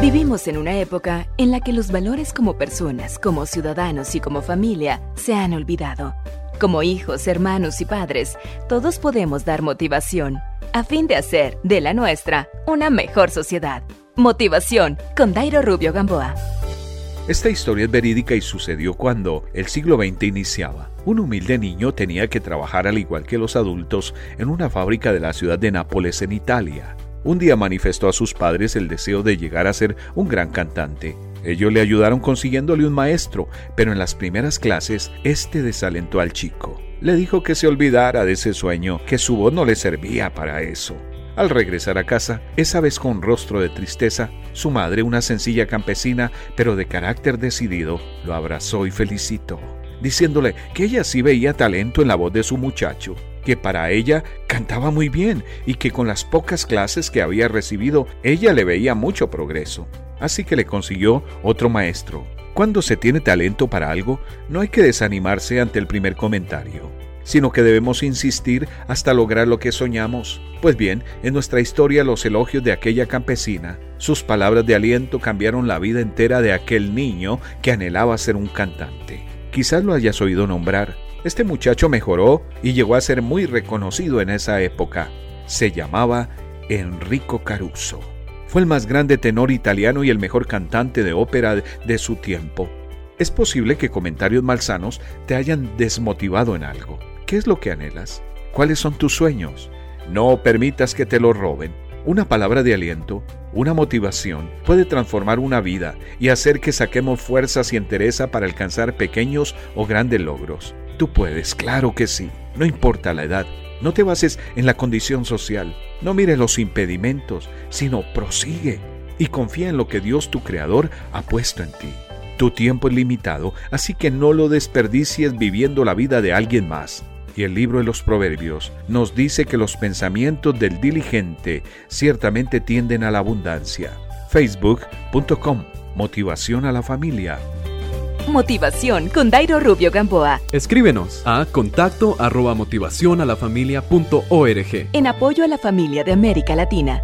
Vivimos en una época en la que los valores como personas, como ciudadanos y como familia se han olvidado. Como hijos, hermanos y padres, todos podemos dar motivación a fin de hacer de la nuestra una mejor sociedad. Motivación con Dairo Rubio Gamboa. Esta historia es verídica y sucedió cuando el siglo XX iniciaba. Un humilde niño tenía que trabajar al igual que los adultos en una fábrica de la ciudad de Nápoles en Italia. Un día manifestó a sus padres el deseo de llegar a ser un gran cantante. Ellos le ayudaron consiguiéndole un maestro, pero en las primeras clases este desalentó al chico. Le dijo que se olvidara de ese sueño, que su voz no le servía para eso. Al regresar a casa, esa vez con rostro de tristeza, su madre, una sencilla campesina, pero de carácter decidido, lo abrazó y felicitó, diciéndole que ella sí veía talento en la voz de su muchacho que para ella cantaba muy bien y que con las pocas clases que había recibido ella le veía mucho progreso. Así que le consiguió otro maestro. Cuando se tiene talento para algo, no hay que desanimarse ante el primer comentario, sino que debemos insistir hasta lograr lo que soñamos. Pues bien, en nuestra historia los elogios de aquella campesina, sus palabras de aliento cambiaron la vida entera de aquel niño que anhelaba ser un cantante. Quizás lo hayas oído nombrar, este muchacho mejoró y llegó a ser muy reconocido en esa época. Se llamaba Enrico Caruso. Fue el más grande tenor italiano y el mejor cantante de ópera de su tiempo. Es posible que comentarios malsanos te hayan desmotivado en algo. ¿Qué es lo que anhelas? ¿Cuáles son tus sueños? No permitas que te lo roben. Una palabra de aliento, una motivación, puede transformar una vida y hacer que saquemos fuerzas y entereza para alcanzar pequeños o grandes logros. Tú puedes, claro que sí. No importa la edad. No te bases en la condición social. No mires los impedimentos, sino prosigue y confía en lo que Dios tu Creador ha puesto en ti. Tu tiempo es limitado, así que no lo desperdicies viviendo la vida de alguien más. Y el libro de los Proverbios nos dice que los pensamientos del diligente ciertamente tienden a la abundancia. Facebook.com Motivación a la familia. Motivación con Dairo Rubio Gamboa. Escríbenos a contacto arroba motivación a la familia punto org. En apoyo a la familia de América Latina.